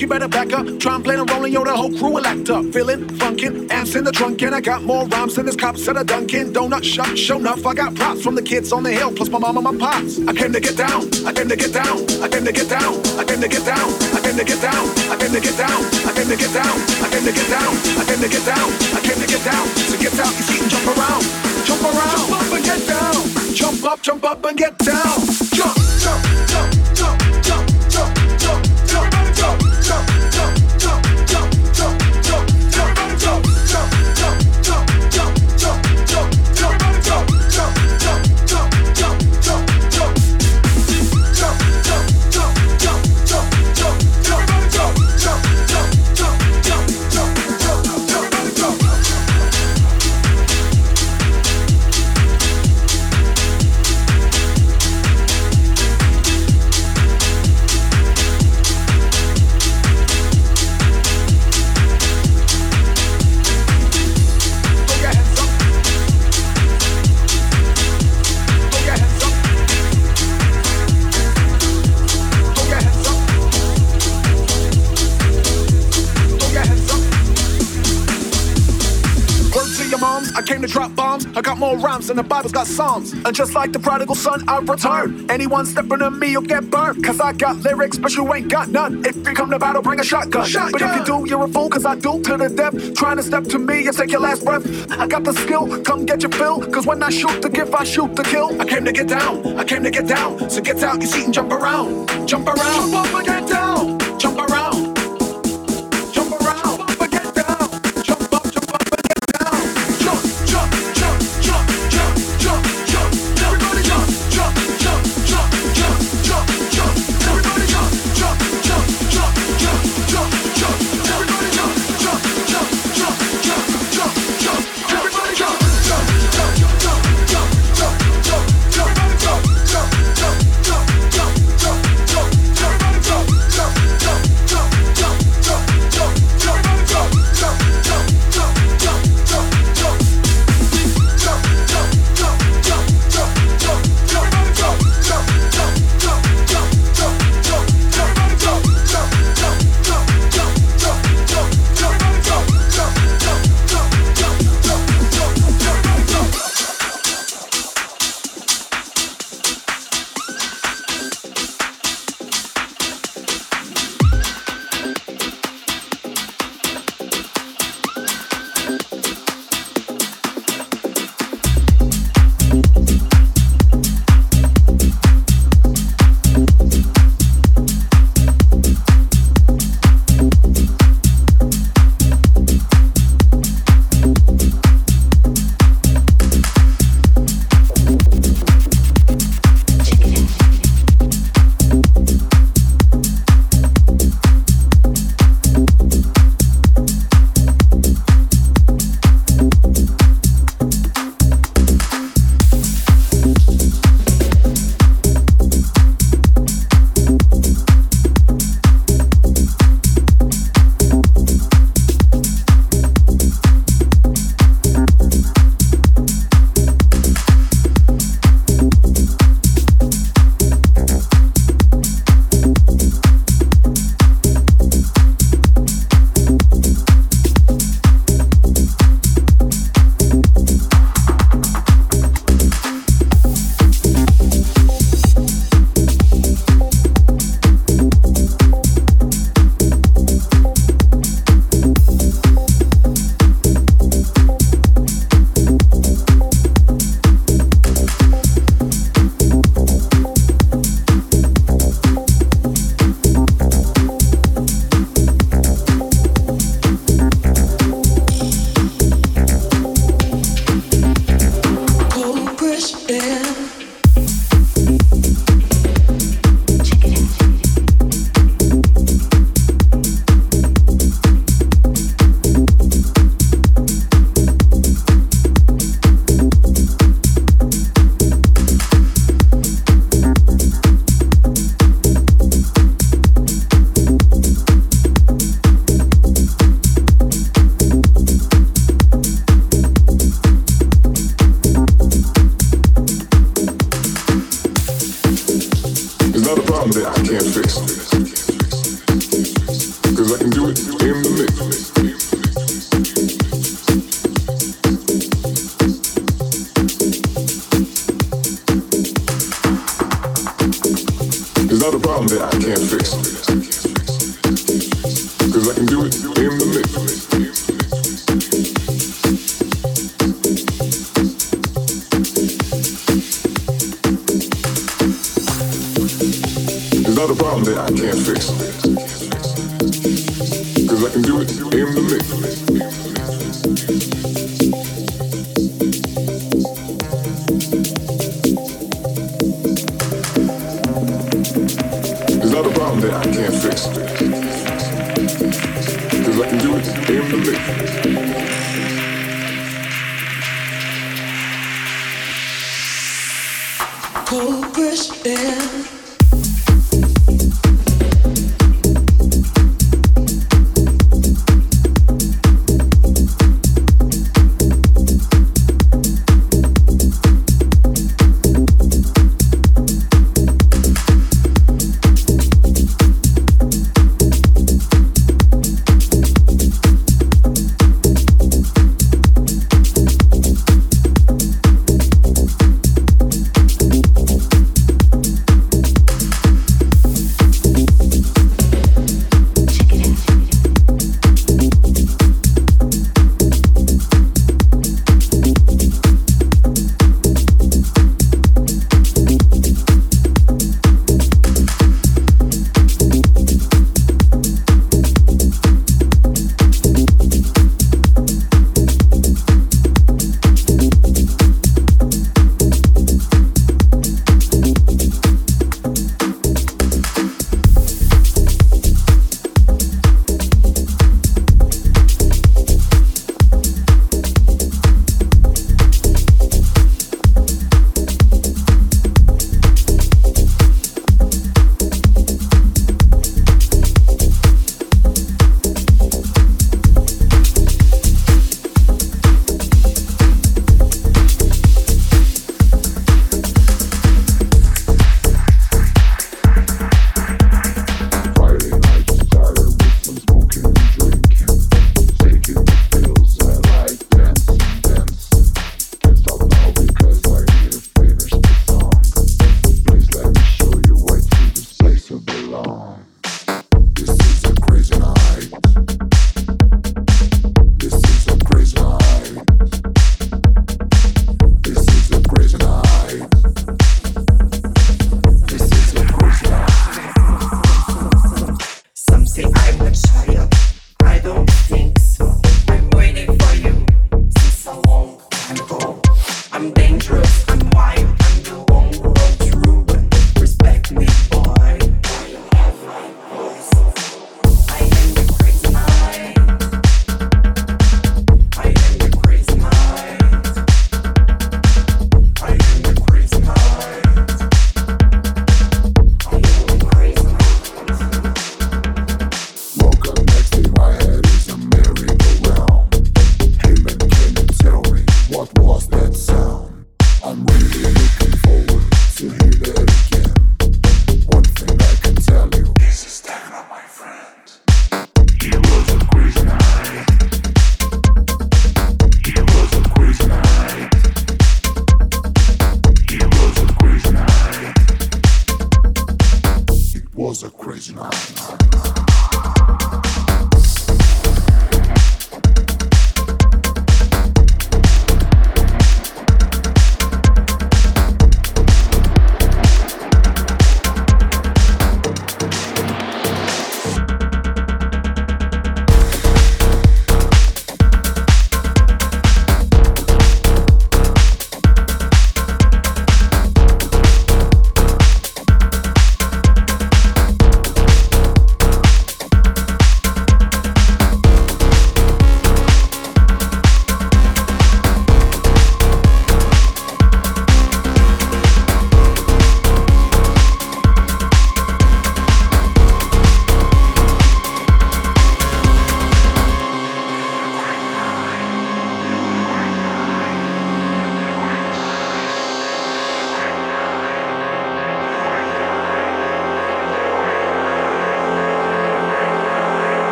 You better back up. Try and play a rolling, yo, the whole crew will act up. Feeling funkin', amps in the trunk, and I got more rhymes than this cops at a Dunkin' Donut shop. Show enough, I got props from the kids on the hill, plus my mom and my pops. I came to get down, I came to get down, I came to get down, I came to get down, I came to get down, I came to get down, I came to get down, I came to get down, I came to get down, I came to get down. So get out your seat and jump around, jump around, jump up and get down, jump up, jump up and get down, Psalms. And just like the prodigal son, I return. Anyone stepping on me, you'll get burned. Cause I got lyrics, but you ain't got none. If you come to battle, bring a shotgun. But if you do, you're a fool, cause I do to the death. Trying to step to me and take your last breath. I got the skill, come get your fill. Cause when I shoot the gift, I shoot the kill. I came to get down, I came to get down. So get out your seat and jump around. Jump around, jump up and get down. Jump around.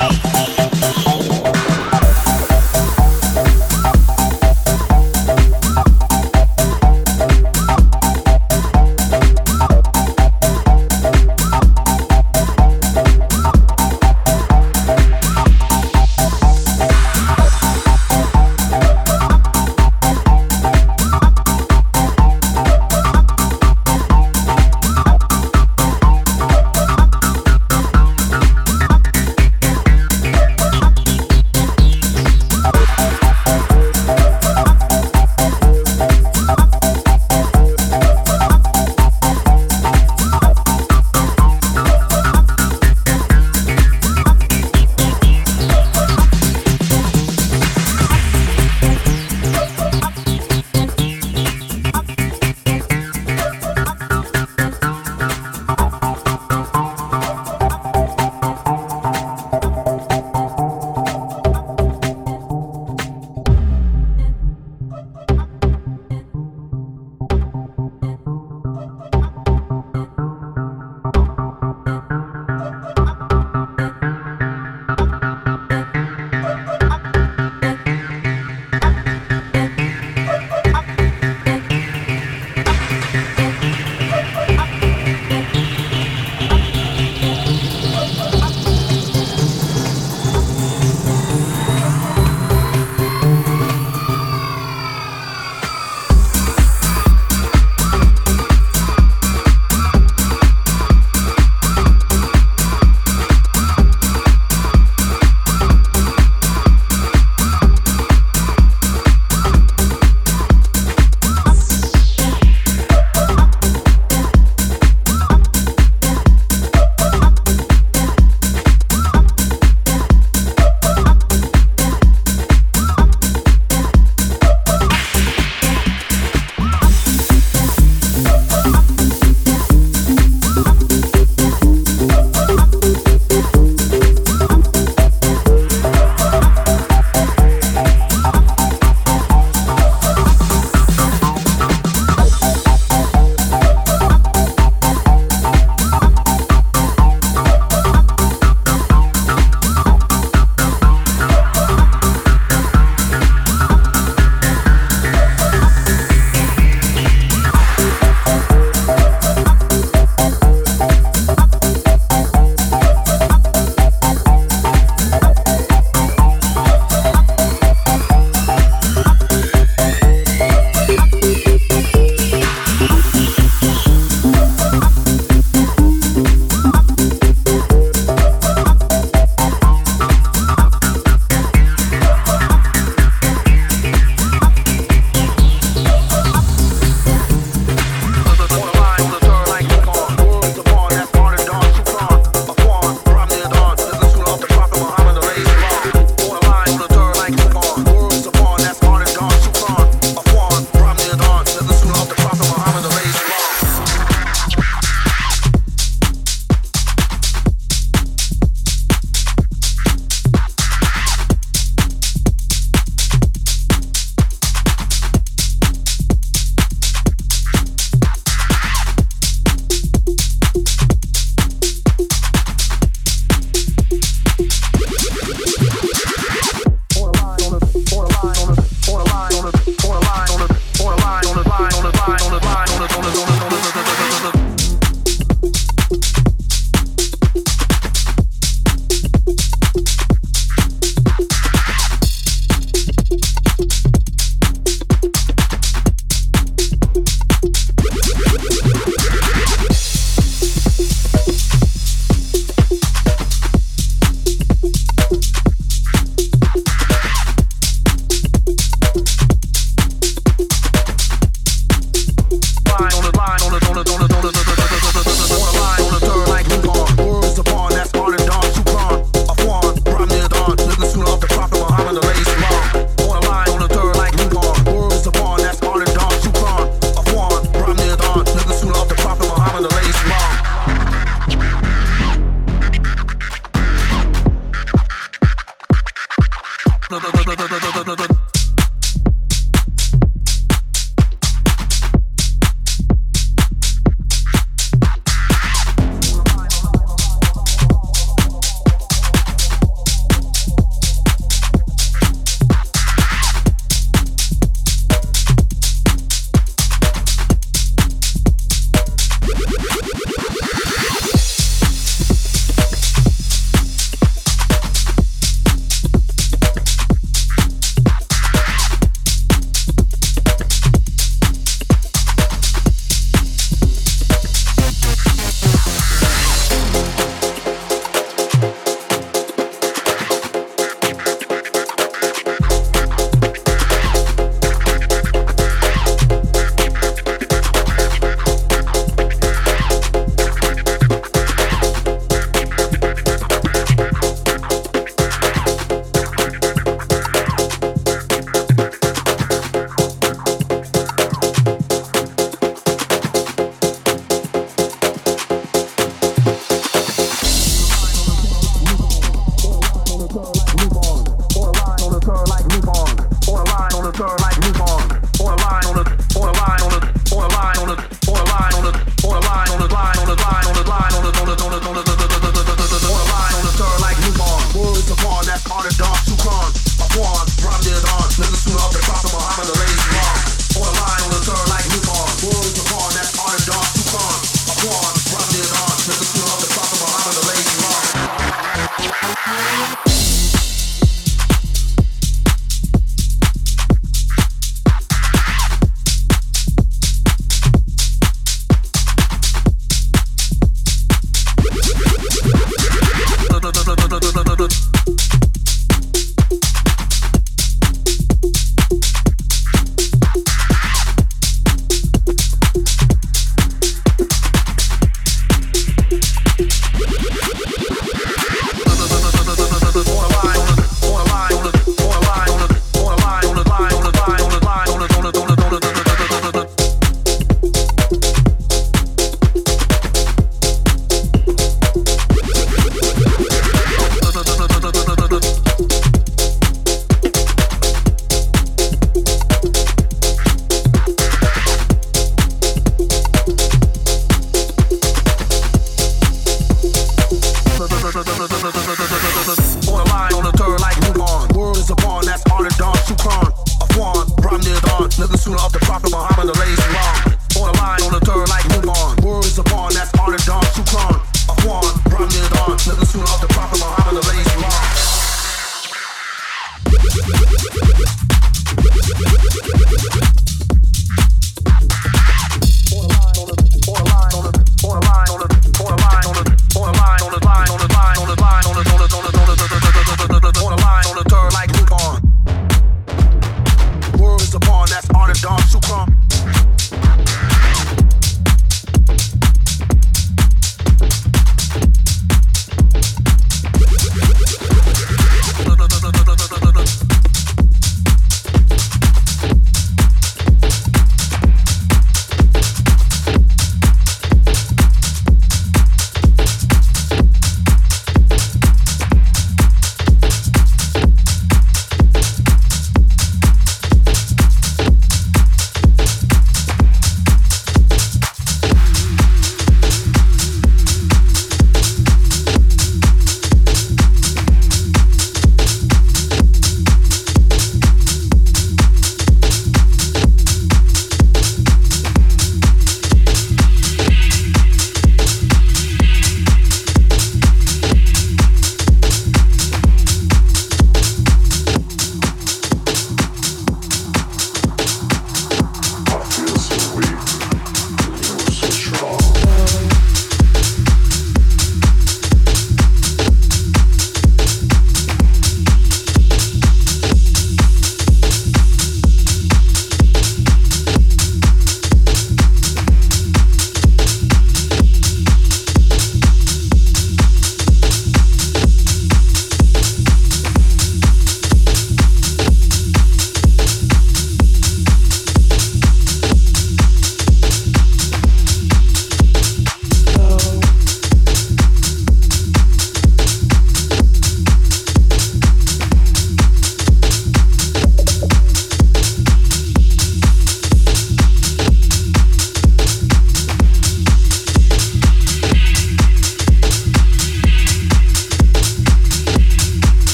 up, up. on a line on a line on a line on a line on a line on a line on a line on a line on a line on a line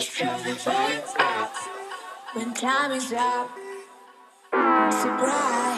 Let's turn the lights out when time is up. Surprise.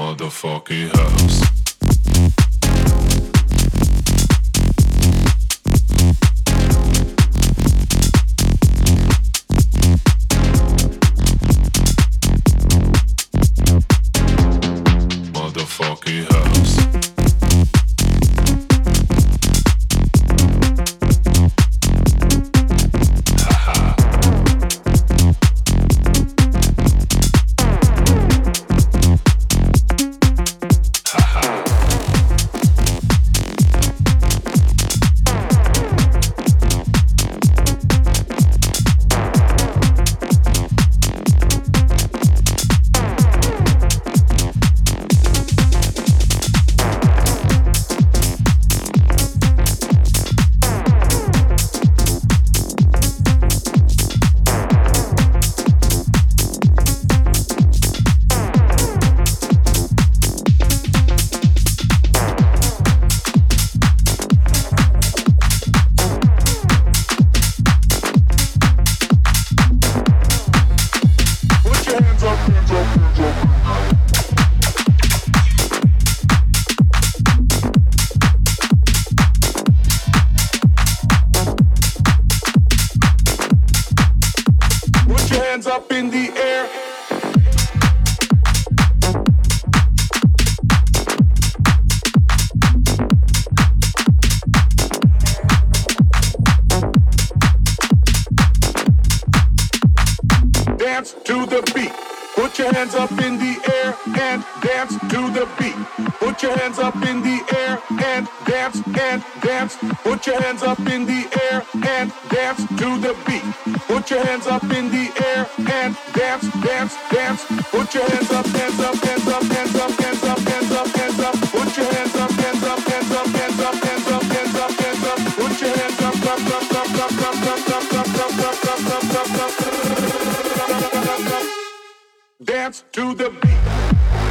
Motherfucking house. Put your hands up in the air and dance, dance, dance. Put your hands up, hands up, hands up, hands up, hands up, hands up, hands up. Put your hands up, hands up, hands up, hands up, hands up, hands up, hands up. Put your hands up, up, up, up, up, up, up, up, up, up, up, up, up, up. Dance to the beat.